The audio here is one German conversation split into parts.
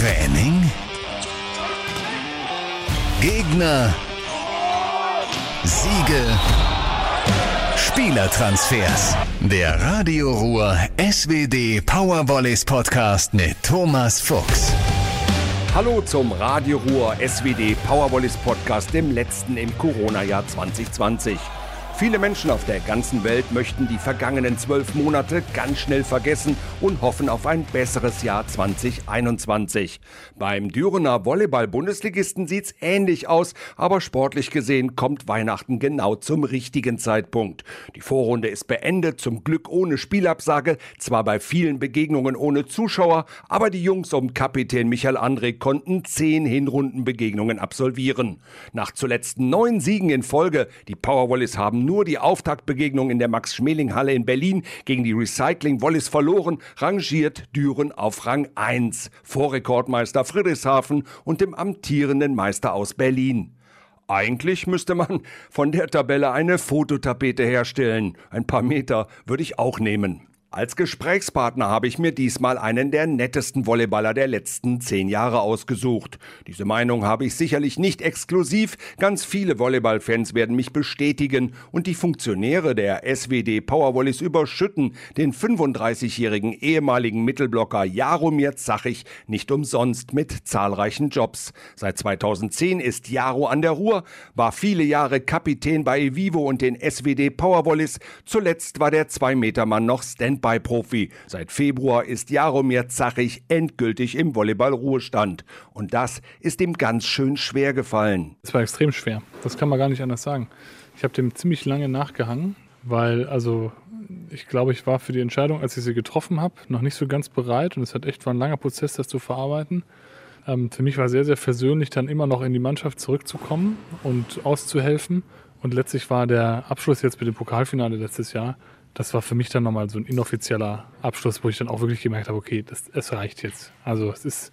Training? Gegner? Siege? Spielertransfers. Der Radio Ruhr SWD Powervolleys Podcast mit Thomas Fuchs. Hallo zum Radio Ruhr SWD Powervolleys Podcast, dem letzten im Corona-Jahr 2020. Viele Menschen auf der ganzen Welt möchten die vergangenen zwölf Monate ganz schnell vergessen und hoffen auf ein besseres Jahr 2021. Beim Dürener Volleyball-Bundesligisten sieht's ähnlich aus, aber sportlich gesehen kommt Weihnachten genau zum richtigen Zeitpunkt. Die Vorrunde ist beendet, zum Glück ohne Spielabsage, zwar bei vielen Begegnungen ohne Zuschauer, aber die Jungs um Kapitän Michael André konnten zehn Hinrundenbegegnungen absolvieren. Nach zuletzt neun Siegen in Folge, die Powerwallis haben nur die Auftaktbegegnung in der Max-Schmeling-Halle in Berlin gegen die Recycling Wallis verloren, rangiert Düren auf Rang 1 vor Rekordmeister Friedrichshafen und dem amtierenden Meister aus Berlin. Eigentlich müsste man von der Tabelle eine Fototapete herstellen. Ein paar Meter würde ich auch nehmen. Als Gesprächspartner habe ich mir diesmal einen der nettesten Volleyballer der letzten zehn Jahre ausgesucht. Diese Meinung habe ich sicherlich nicht exklusiv. Ganz viele Volleyballfans werden mich bestätigen und die Funktionäre der SWD Powervolleys überschütten den 35-jährigen ehemaligen Mittelblocker Jaromir Zachich nicht umsonst mit zahlreichen Jobs. Seit 2010 ist Jaro an der Ruhr, war viele Jahre Kapitän bei Evivo und den SWD Powervolleys. Zuletzt war der 2-Meter-Mann noch Stand Handballprofi. Seit Februar ist Jaromir Zachich endgültig im Volleyball-Ruhestand. Und das ist ihm ganz schön schwer gefallen. Es war extrem schwer. Das kann man gar nicht anders sagen. Ich habe dem ziemlich lange nachgehangen, weil also ich glaube, ich war für die Entscheidung, als ich sie getroffen habe, noch nicht so ganz bereit und es hat echt war ein langer Prozess, das zu verarbeiten. Ähm, für mich war sehr, sehr versöhnlich, dann immer noch in die Mannschaft zurückzukommen und auszuhelfen. Und letztlich war der Abschluss jetzt mit dem Pokalfinale letztes Jahr das war für mich dann nochmal so ein inoffizieller Abschluss, wo ich dann auch wirklich gemerkt habe, okay, das, es reicht jetzt. Also es ist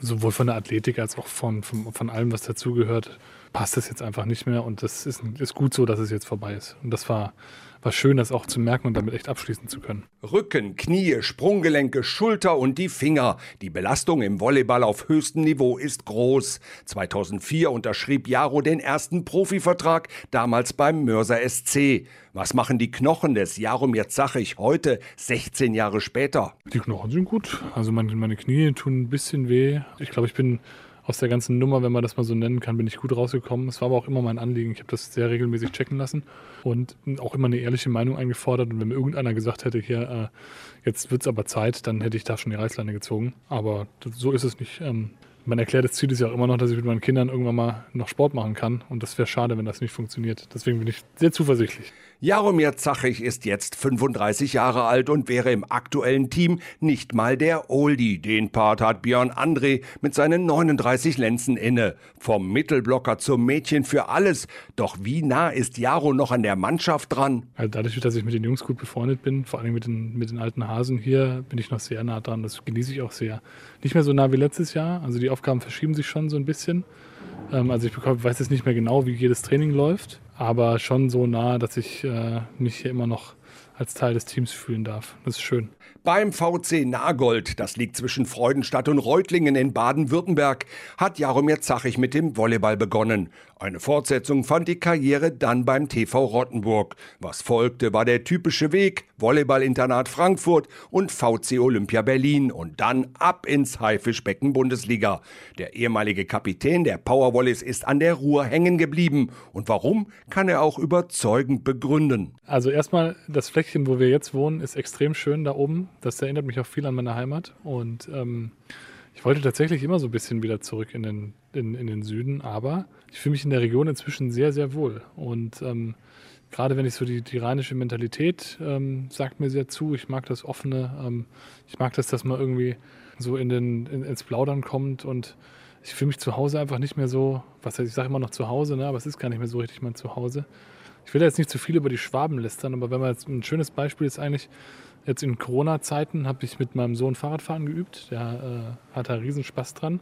sowohl von der Athletik als auch von, von, von allem, was dazugehört, passt das jetzt einfach nicht mehr und das ist, ist gut so, dass es jetzt vorbei ist. Und das war, war schön, das auch zu merken und damit echt abschließen zu können. Rücken, Knie, Sprunggelenke, Schulter und die Finger. Die Belastung im Volleyball auf höchstem Niveau ist groß. 2004 unterschrieb Jaro den ersten Profivertrag, damals beim Mörser SC. Was machen die Knochen des Jaromir Zachich heute, 16 Jahre später? Die Knochen sind gut. Also meine, meine Knie tun ein bisschen weh. Ich glaube, ich bin aus der ganzen Nummer, wenn man das mal so nennen kann, bin ich gut rausgekommen. Es war aber auch immer mein Anliegen. Ich habe das sehr regelmäßig checken lassen und auch immer eine ehrliche Meinung eingefordert. Und wenn mir irgendeiner gesagt hätte, hier, äh, jetzt wird es aber Zeit, dann hätte ich da schon die Reißleine gezogen. Aber so ist es nicht. Ähm, mein erklärtes Ziel ist ja auch immer noch, dass ich mit meinen Kindern irgendwann mal noch Sport machen kann. Und das wäre schade, wenn das nicht funktioniert. Deswegen bin ich sehr zuversichtlich. Jaromir Zachich ist jetzt 35 Jahre alt und wäre im aktuellen Team nicht mal der Oldie. Den Part hat Björn André mit seinen 39 Lenzen inne. Vom Mittelblocker zum Mädchen für alles. Doch wie nah ist Jaro noch an der Mannschaft dran? Also dadurch, dass ich mit den Jungs gut befreundet bin, vor allem mit den, mit den alten Hasen hier, bin ich noch sehr nah dran. Das genieße ich auch sehr. Nicht mehr so nah wie letztes Jahr. Also die Aufgaben verschieben sich schon so ein bisschen. Ähm, also ich weiß jetzt nicht mehr genau, wie jedes Training läuft aber schon so nah, dass ich äh, mich hier immer noch als Teil des Teams fühlen darf. Das ist schön. Beim VC Nagold, das liegt zwischen Freudenstadt und Reutlingen in Baden-Württemberg, hat Jaromir Zachig mit dem Volleyball begonnen. Eine Fortsetzung fand die Karriere dann beim TV Rottenburg. Was folgte, war der typische Weg, Volleyball-Internat Frankfurt und VC Olympia Berlin und dann ab ins Haifischbecken Bundesliga. Der ehemalige Kapitän der Powerwallis ist an der Ruhr hängen geblieben. Und warum, kann er auch überzeugend begründen. Also erstmal, das Fleckchen, wo wir jetzt wohnen, ist extrem schön da oben. Das erinnert mich auch viel an meine Heimat. Und ähm, ich wollte tatsächlich immer so ein bisschen wieder zurück in den, in, in den Süden, aber ich fühle mich in der Region inzwischen sehr, sehr wohl. Und ähm, gerade wenn ich so die, die rheinische Mentalität ähm, sagt mir sehr zu. Ich mag das Offene. Ähm, ich mag das, dass man irgendwie so in den, in, ins Plaudern kommt und ich fühle mich zu Hause einfach nicht mehr so, was heißt, ich sage immer noch zu Hause, ne, aber es ist gar nicht mehr so richtig mein Zuhause. Ich will jetzt nicht zu viel über die Schwaben lästern, aber wenn man jetzt ein schönes Beispiel ist eigentlich, Jetzt in Corona-Zeiten habe ich mit meinem Sohn Fahrradfahren geübt. Der äh, hat da riesen Spaß dran.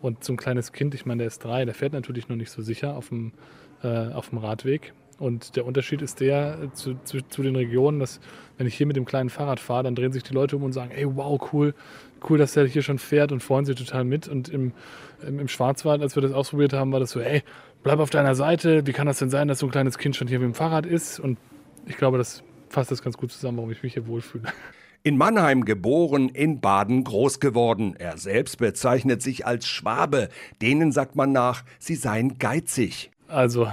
Und so ein kleines Kind, ich meine, der ist drei, der fährt natürlich noch nicht so sicher auf dem, äh, auf dem Radweg. Und der Unterschied ist der äh, zu, zu, zu, den Regionen, dass wenn ich hier mit dem kleinen Fahrrad fahre, dann drehen sich die Leute um und sagen, ey, wow, cool, cool, dass der hier schon fährt und freuen sich total mit. Und im, im, im Schwarzwald, als wir das ausprobiert haben, war das so, ey, bleib auf deiner Seite. Wie kann das denn sein, dass so ein kleines Kind schon hier mit dem Fahrrad ist? Und ich glaube, das fasst das ganz gut zusammen, warum ich mich hier wohlfühle. In Mannheim geboren, in Baden groß geworden. Er selbst bezeichnet sich als Schwabe. Denen sagt man nach, sie seien geizig. Also,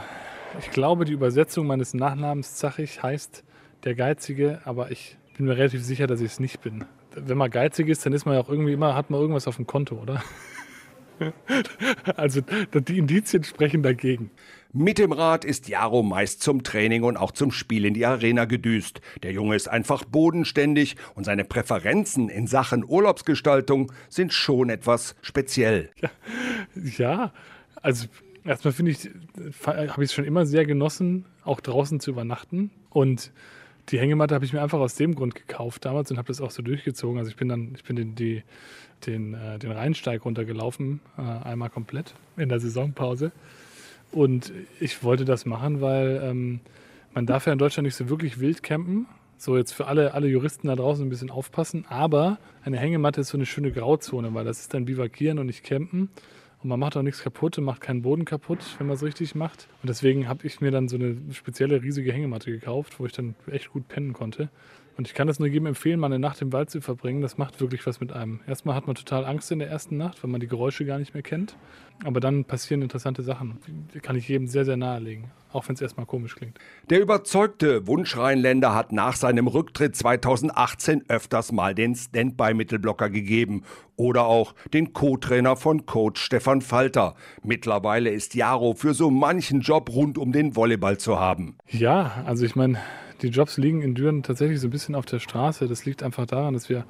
ich glaube, die Übersetzung meines Nachnamens Zachig heißt der Geizige, aber ich bin mir relativ sicher, dass ich es nicht bin. Wenn man geizig ist, dann ist man ja auch irgendwie immer, hat man irgendwas auf dem Konto, oder? also die Indizien sprechen dagegen. Mit dem Rad ist Jaro meist zum Training und auch zum Spiel in die Arena gedüst. Der Junge ist einfach bodenständig und seine Präferenzen in Sachen Urlaubsgestaltung sind schon etwas speziell. Ja, ja also erstmal finde ich, habe ich es schon immer sehr genossen, auch draußen zu übernachten. Und die Hängematte habe ich mir einfach aus dem Grund gekauft damals und habe das auch so durchgezogen. Also ich bin dann, ich bin den, die, den, äh, den Rheinsteig runtergelaufen, äh, einmal komplett in der Saisonpause. Und ich wollte das machen, weil ähm, man darf ja in Deutschland nicht so wirklich wild campen. So jetzt für alle, alle Juristen da draußen ein bisschen aufpassen. Aber eine Hängematte ist so eine schöne Grauzone, weil das ist dann Bivakieren und nicht Campen. Und man macht auch nichts kaputt und macht keinen Boden kaputt, wenn man es richtig macht. Und deswegen habe ich mir dann so eine spezielle riesige Hängematte gekauft, wo ich dann echt gut pennen konnte. Und ich kann das nur jedem empfehlen, mal eine Nacht im Wald zu verbringen. Das macht wirklich was mit einem. Erstmal hat man total Angst in der ersten Nacht, weil man die Geräusche gar nicht mehr kennt. Aber dann passieren interessante Sachen. Die kann ich jedem sehr, sehr nahelegen. Auch wenn es erstmal komisch klingt. Der überzeugte Wunschrheinländer hat nach seinem Rücktritt 2018 öfters mal den Standby-Mittelblocker gegeben. Oder auch den Co-Trainer von Coach Stefan Falter. Mittlerweile ist Jaro für so manchen Job rund um den Volleyball zu haben. Ja, also ich meine, die Jobs liegen in Düren tatsächlich so ein bisschen auf der Straße. Das liegt einfach daran, dass wir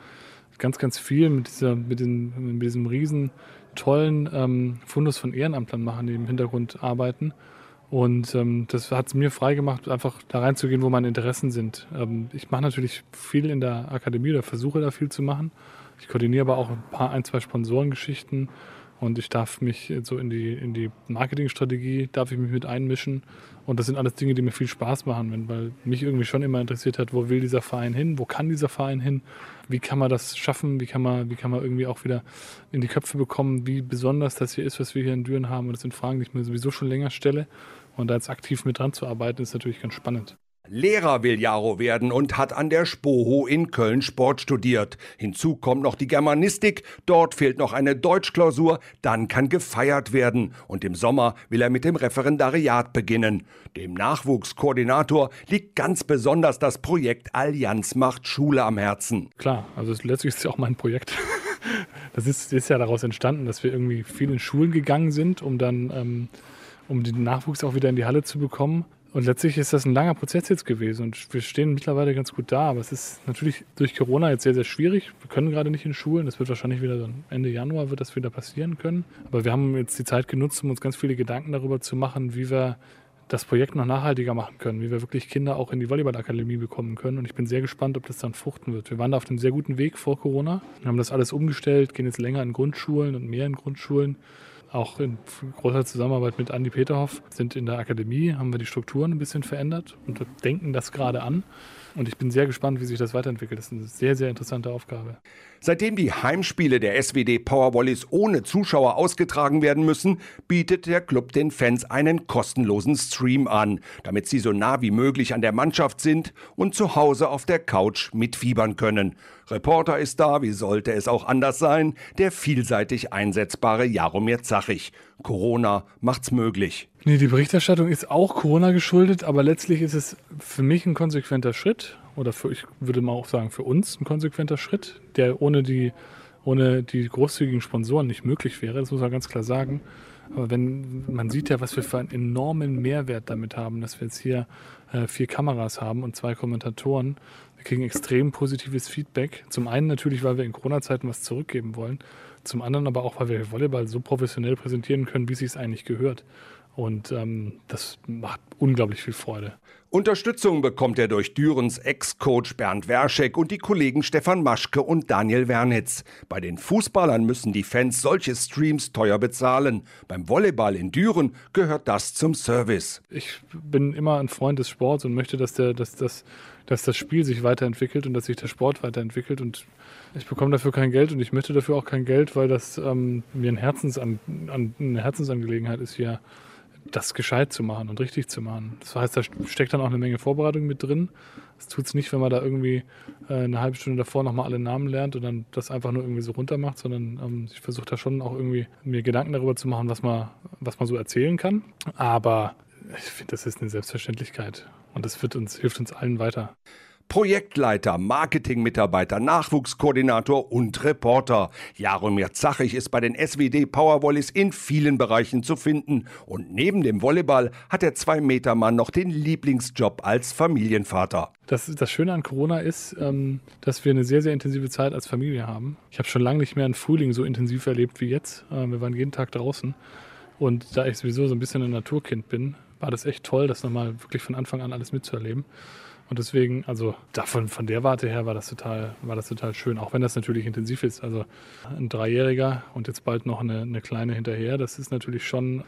ganz, ganz viel mit, dieser, mit, den, mit diesem riesen tollen ähm, Fundus von Ehrenamtlern machen, die im Hintergrund arbeiten. Und ähm, das hat es mir freigemacht, einfach da reinzugehen, wo meine Interessen sind. Ähm, ich mache natürlich viel in der Akademie oder versuche da viel zu machen. Ich koordiniere aber auch ein paar, ein, zwei Sponsorengeschichten und ich darf mich so in die, in die Marketingstrategie, darf ich mich mit einmischen. Und das sind alles Dinge, die mir viel Spaß machen, weil mich irgendwie schon immer interessiert hat, wo will dieser Verein hin, wo kann dieser Verein hin, wie kann man das schaffen, wie kann man, wie kann man irgendwie auch wieder in die Köpfe bekommen, wie besonders das hier ist, was wir hier in Düren haben. Und das sind Fragen, die ich mir sowieso schon länger stelle. Und da jetzt aktiv mit dran zu arbeiten, ist natürlich ganz spannend. Lehrer will Jaro werden und hat an der Spoho in Köln Sport studiert. Hinzu kommt noch die Germanistik, dort fehlt noch eine Deutschklausur, dann kann gefeiert werden. Und im Sommer will er mit dem Referendariat beginnen. Dem Nachwuchskoordinator liegt ganz besonders das Projekt Allianz macht Schule am Herzen. Klar, also letztlich ist es ja auch mein Projekt. Das ist, ist ja daraus entstanden, dass wir irgendwie viel in Schulen gegangen sind, um dann ähm, um den Nachwuchs auch wieder in die Halle zu bekommen. Und letztlich ist das ein langer Prozess jetzt gewesen und wir stehen mittlerweile ganz gut da. Aber es ist natürlich durch Corona jetzt sehr, sehr schwierig. Wir können gerade nicht in Schulen. Das wird wahrscheinlich wieder Ende Januar wird das wieder passieren können. Aber wir haben jetzt die Zeit genutzt, um uns ganz viele Gedanken darüber zu machen, wie wir das Projekt noch nachhaltiger machen können, wie wir wirklich Kinder auch in die Volleyballakademie bekommen können. Und ich bin sehr gespannt, ob das dann fruchten wird. Wir waren da auf einem sehr guten Weg vor Corona, wir haben das alles umgestellt, gehen jetzt länger in Grundschulen und mehr in Grundschulen auch in großer Zusammenarbeit mit Andi Peterhoff sind in der Akademie, haben wir die Strukturen ein bisschen verändert und denken das gerade an. Und ich bin sehr gespannt, wie sich das weiterentwickelt. Das ist eine sehr, sehr interessante Aufgabe. Seitdem die Heimspiele der SWD Powervolleys ohne Zuschauer ausgetragen werden müssen, bietet der Club den Fans einen kostenlosen Stream an, damit sie so nah wie möglich an der Mannschaft sind und zu Hause auf der Couch mitfiebern können. Reporter ist da, wie sollte es auch anders sein, der vielseitig einsetzbare Jaromir Zachig. Corona macht's möglich. Nee, die Berichterstattung ist auch Corona geschuldet, aber letztlich ist es für mich ein konsequenter Schritt oder für, ich würde mal auch sagen, für uns ein konsequenter Schritt, der ohne die, ohne die großzügigen Sponsoren nicht möglich wäre. Das muss man ganz klar sagen. Aber wenn man sieht ja, was wir für einen enormen Mehrwert damit haben, dass wir jetzt hier äh, vier Kameras haben und zwei Kommentatoren. Wir kriegen extrem positives Feedback. Zum einen natürlich, weil wir in Corona-Zeiten was zurückgeben wollen. Zum anderen aber auch, weil wir Volleyball so professionell präsentieren können, wie es sich eigentlich gehört. Und ähm, das macht unglaublich viel Freude. Unterstützung bekommt er durch Dürens Ex-Coach Bernd Werschek und die Kollegen Stefan Maschke und Daniel Wernitz. Bei den Fußballern müssen die Fans solche Streams teuer bezahlen. Beim Volleyball in Düren gehört das zum Service. Ich bin immer ein Freund des Sports und möchte, dass, der, dass, dass, dass das Spiel sich weiterentwickelt und dass sich der Sport weiterentwickelt. Und Ich bekomme dafür kein Geld und ich möchte dafür auch kein Geld, weil das ähm, mir ein Herzensan an, eine Herzensangelegenheit ist, hier das gescheit zu machen und richtig zu machen. Das heißt, da steckt dann auch eine Menge Vorbereitung mit drin. Das tut es nicht, wenn man da irgendwie äh, eine halbe Stunde davor nochmal alle Namen lernt und dann das einfach nur irgendwie so runter macht, sondern ähm, ich versuche da schon auch irgendwie mir Gedanken darüber zu machen, was man, was man so erzählen kann. Aber ich finde, das ist eine Selbstverständlichkeit und das wird uns, hilft uns allen weiter. Projektleiter, Marketingmitarbeiter, Nachwuchskoordinator und Reporter. Jaromir Zachig ist bei den SWD Powervolleys in vielen Bereichen zu finden. Und neben dem Volleyball hat der Zwei-Meter-Mann noch den Lieblingsjob als Familienvater. Das, das Schöne an Corona ist, ähm, dass wir eine sehr, sehr intensive Zeit als Familie haben. Ich habe schon lange nicht mehr einen Frühling so intensiv erlebt wie jetzt. Äh, wir waren jeden Tag draußen. Und da ich sowieso so ein bisschen ein Naturkind bin, war das echt toll, das nochmal wirklich von Anfang an alles mitzuerleben. Und deswegen, also davon, von der Warte her war das total, war das total schön, auch wenn das natürlich intensiv ist. Also ein Dreijähriger und jetzt bald noch eine, eine kleine hinterher, das ist natürlich schon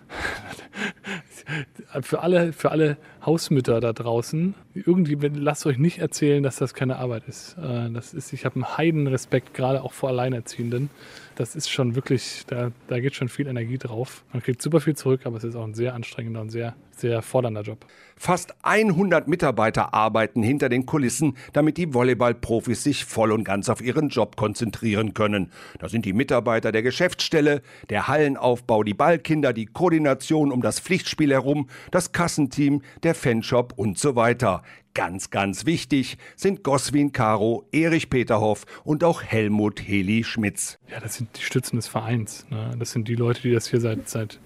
für alle, für alle Hausmütter da draußen, irgendwie lasst euch nicht erzählen, dass das keine Arbeit ist. Äh, das ist, ich habe einen Heidenrespekt, gerade auch vor Alleinerziehenden. Das ist schon wirklich, da, da geht schon viel Energie drauf. Man kriegt super viel zurück, aber es ist auch ein sehr anstrengender und sehr, sehr fordernder Job. Fast 100 Mitarbeiter arbeiten hinter den Kulissen, damit die Volleyballprofis sich voll und ganz auf ihren Job konzentrieren können. Da sind die Mitarbeiter der Geschäftsstelle, der Hallenaufbau, die Ballkinder, die Koordination um das Pflichtspiel herum, das Kassenteam, der Fanshop und so weiter. Ganz, ganz wichtig sind Goswin Caro, Erich Peterhoff und auch Helmut Heli Schmitz. Ja, das sind die Stützen des Vereins. Ne? Das sind die Leute, die das hier seit, seit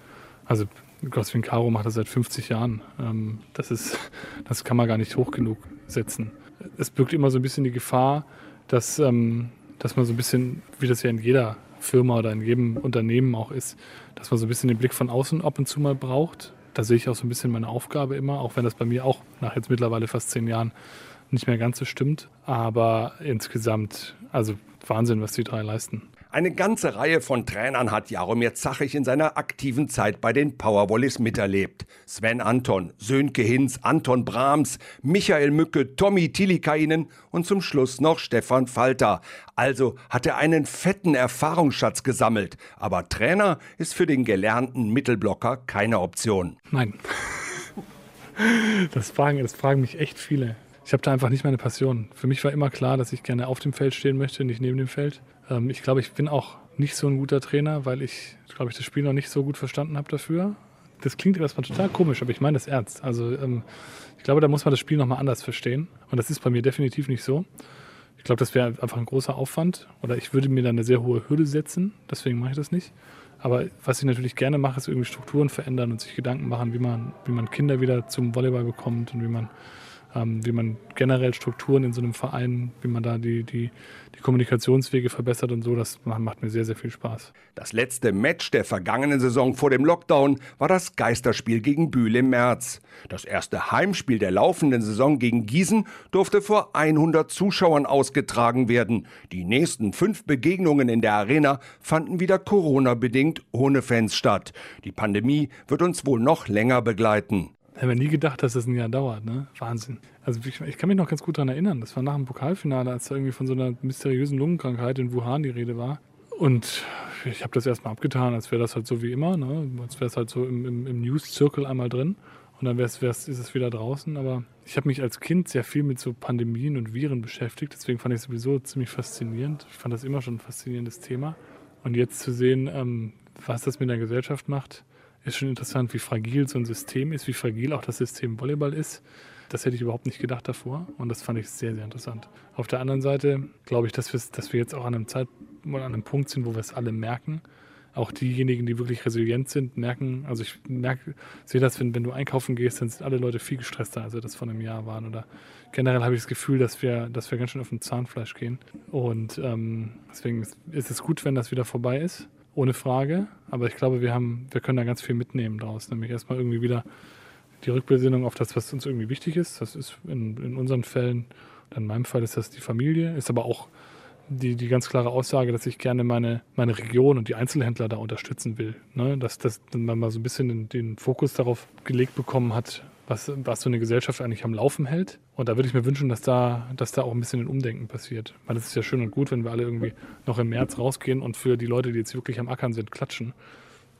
also Goswin Caro macht das seit 50 Jahren. Ähm, das, ist, das kann man gar nicht hoch genug setzen. Es birgt immer so ein bisschen die Gefahr, dass, ähm, dass man so ein bisschen, wie das ja in jeder Firma oder in jedem Unternehmen auch ist, dass man so ein bisschen den Blick von außen ab und zu mal braucht da sehe ich auch so ein bisschen meine Aufgabe immer, auch wenn das bei mir auch nach jetzt mittlerweile fast zehn Jahren nicht mehr ganz so stimmt. Aber insgesamt, also Wahnsinn, was die drei leisten. Eine ganze Reihe von Trainern hat Jaromir Zachig in seiner aktiven Zeit bei den Powerwallis miterlebt. Sven Anton, Sönke Hinz, Anton Brahms, Michael Mücke, Tommy Tilikainen und zum Schluss noch Stefan Falter. Also hat er einen fetten Erfahrungsschatz gesammelt. Aber Trainer ist für den gelernten Mittelblocker keine Option. Nein. Das fragen, das fragen mich echt viele. Ich habe da einfach nicht meine Passion. Für mich war immer klar, dass ich gerne auf dem Feld stehen möchte, nicht neben dem Feld. Ähm, ich glaube, ich bin auch nicht so ein guter Trainer, weil ich, glaube ich, das Spiel noch nicht so gut verstanden habe dafür. Das klingt erstmal total komisch, aber ich meine das ernst. Also ähm, ich glaube, da muss man das Spiel nochmal anders verstehen. Und das ist bei mir definitiv nicht so. Ich glaube, das wäre einfach ein großer Aufwand. Oder ich würde mir da eine sehr hohe Hürde setzen. Deswegen mache ich das nicht. Aber was ich natürlich gerne mache, ist irgendwie Strukturen verändern und sich Gedanken machen, wie man, wie man Kinder wieder zum Volleyball bekommt und wie man wie man generell Strukturen in so einem Verein, wie man da die, die, die Kommunikationswege verbessert und so, das macht mir sehr, sehr viel Spaß. Das letzte Match der vergangenen Saison vor dem Lockdown war das Geisterspiel gegen Bühl im März. Das erste Heimspiel der laufenden Saison gegen Gießen durfte vor 100 Zuschauern ausgetragen werden. Die nächsten fünf Begegnungen in der Arena fanden wieder Corona-bedingt ohne Fans statt. Die Pandemie wird uns wohl noch länger begleiten. Hätten wir nie gedacht, dass das ein Jahr dauert, ne? Wahnsinn. Also ich, ich kann mich noch ganz gut daran erinnern. Das war nach dem Pokalfinale, als da irgendwie von so einer mysteriösen Lungenkrankheit in Wuhan die Rede war. Und ich habe das erstmal abgetan, als wäre das halt so wie immer, ne? Als wäre es halt so im, im, im News-Zirkel einmal drin. Und dann wär's, wär's, ist es wieder draußen. Aber ich habe mich als Kind sehr viel mit so Pandemien und Viren beschäftigt. Deswegen fand ich es sowieso ziemlich faszinierend. Ich fand das immer schon ein faszinierendes Thema. Und jetzt zu sehen, ähm, was das mit der Gesellschaft macht, ist schon interessant, wie fragil so ein System ist, wie fragil auch das System Volleyball ist. Das hätte ich überhaupt nicht gedacht davor und das fand ich sehr, sehr interessant. Auf der anderen Seite glaube ich, dass wir, dass wir jetzt auch an einem Zeit an einem Punkt sind, wo wir es alle merken. Auch diejenigen, die wirklich resilient sind, merken, also ich merke, sehe das, wenn, wenn du einkaufen gehst, dann sind alle Leute viel gestresster, als sie das vor einem Jahr waren. Oder generell habe ich das Gefühl, dass wir, dass wir ganz schön auf dem Zahnfleisch gehen. Und ähm, deswegen ist es gut, wenn das wieder vorbei ist ohne Frage. Aber ich glaube, wir haben, wir können da ganz viel mitnehmen draus. Nämlich erstmal irgendwie wieder die Rückbesinnung auf das, was uns irgendwie wichtig ist. Das ist in, in unseren Fällen, in meinem Fall ist das die Familie, ist aber auch die, die ganz klare Aussage, dass ich gerne meine, meine Region und die Einzelhändler da unterstützen will. Ne? Dass, dass man mal so ein bisschen den, den Fokus darauf gelegt bekommen hat, was, was so eine Gesellschaft eigentlich am Laufen hält. Und da würde ich mir wünschen, dass da, dass da auch ein bisschen ein Umdenken passiert. Weil es ist ja schön und gut, wenn wir alle irgendwie noch im März rausgehen und für die Leute, die jetzt wirklich am Ackern sind, klatschen.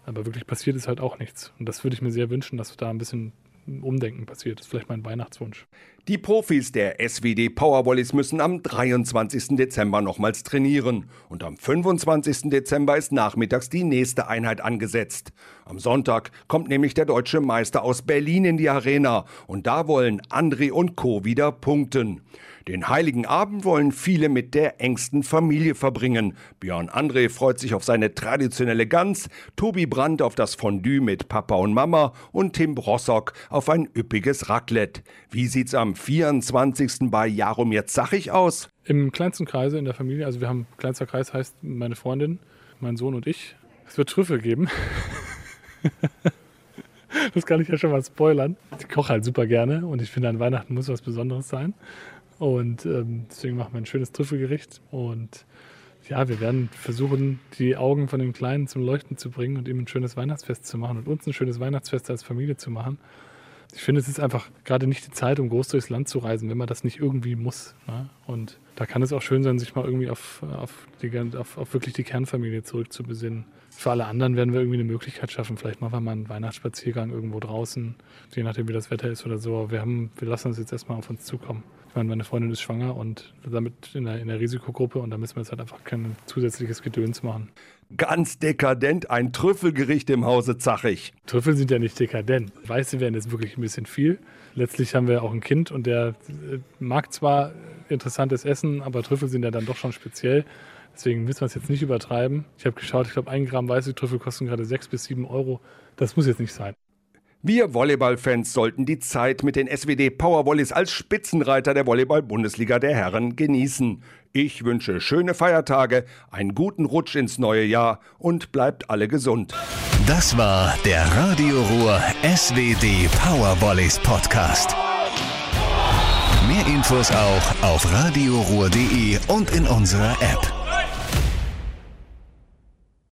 Aber wirklich passiert ist halt auch nichts. Und das würde ich mir sehr wünschen, dass da ein bisschen Umdenken passiert. Das ist vielleicht mein Weihnachtswunsch. Die Profis der SWD Powervolleys müssen am 23. Dezember nochmals trainieren. Und am 25. Dezember ist nachmittags die nächste Einheit angesetzt. Am Sonntag kommt nämlich der deutsche Meister aus Berlin in die Arena. Und da wollen André und Co. wieder punkten. Den heiligen Abend wollen viele mit der engsten Familie verbringen. Björn André freut sich auf seine traditionelle Gans, Tobi Brandt auf das Fondue mit Papa und Mama und Tim Brossock auf ein üppiges Raclette. Wie sieht's am 24. bei Jarum jetzt sachig aus? Im kleinsten Kreise in der Familie, also wir haben, kleinster Kreis heißt meine Freundin, mein Sohn und ich. Es wird Trüffel geben. das kann ich ja schon mal spoilern. Ich koche halt super gerne und ich finde, an Weihnachten muss was Besonderes sein. Und ähm, deswegen machen wir ein schönes Trüffelgericht. Und ja, wir werden versuchen, die Augen von dem Kleinen zum Leuchten zu bringen und ihm ein schönes Weihnachtsfest zu machen und uns ein schönes Weihnachtsfest als Familie zu machen. Ich finde, es ist einfach gerade nicht die Zeit, um groß durchs Land zu reisen, wenn man das nicht irgendwie muss. Ne? Und da kann es auch schön sein, sich mal irgendwie auf, auf, die, auf, auf wirklich die Kernfamilie zurückzubesinnen. Für alle anderen werden wir irgendwie eine Möglichkeit schaffen. Vielleicht machen wir mal einen Weihnachtsspaziergang irgendwo draußen, je nachdem, wie das Wetter ist oder so. Wir, haben, wir lassen uns jetzt erstmal auf uns zukommen meine, meine Freundin ist schwanger und damit in der, in der Risikogruppe und da müssen wir jetzt halt einfach kein zusätzliches Gedöns machen. Ganz dekadent, ein Trüffelgericht im Hause Zachig. Trüffel sind ja nicht dekadent. Weiße werden jetzt wirklich ein bisschen viel. Letztlich haben wir auch ein Kind und der äh, mag zwar interessantes Essen, aber Trüffel sind ja dann doch schon speziell. Deswegen müssen wir es jetzt nicht übertreiben. Ich habe geschaut, ich glaube, ein Gramm weiße Trüffel kosten gerade sechs bis sieben Euro. Das muss jetzt nicht sein. Wir Volleyballfans sollten die Zeit mit den SWD Powervolleys als Spitzenreiter der Volleyball-Bundesliga der Herren genießen. Ich wünsche schöne Feiertage, einen guten Rutsch ins neue Jahr und bleibt alle gesund. Das war der Radio Ruhr SWD Powervolleys Podcast. Mehr Infos auch auf radioruhr.de und in unserer App.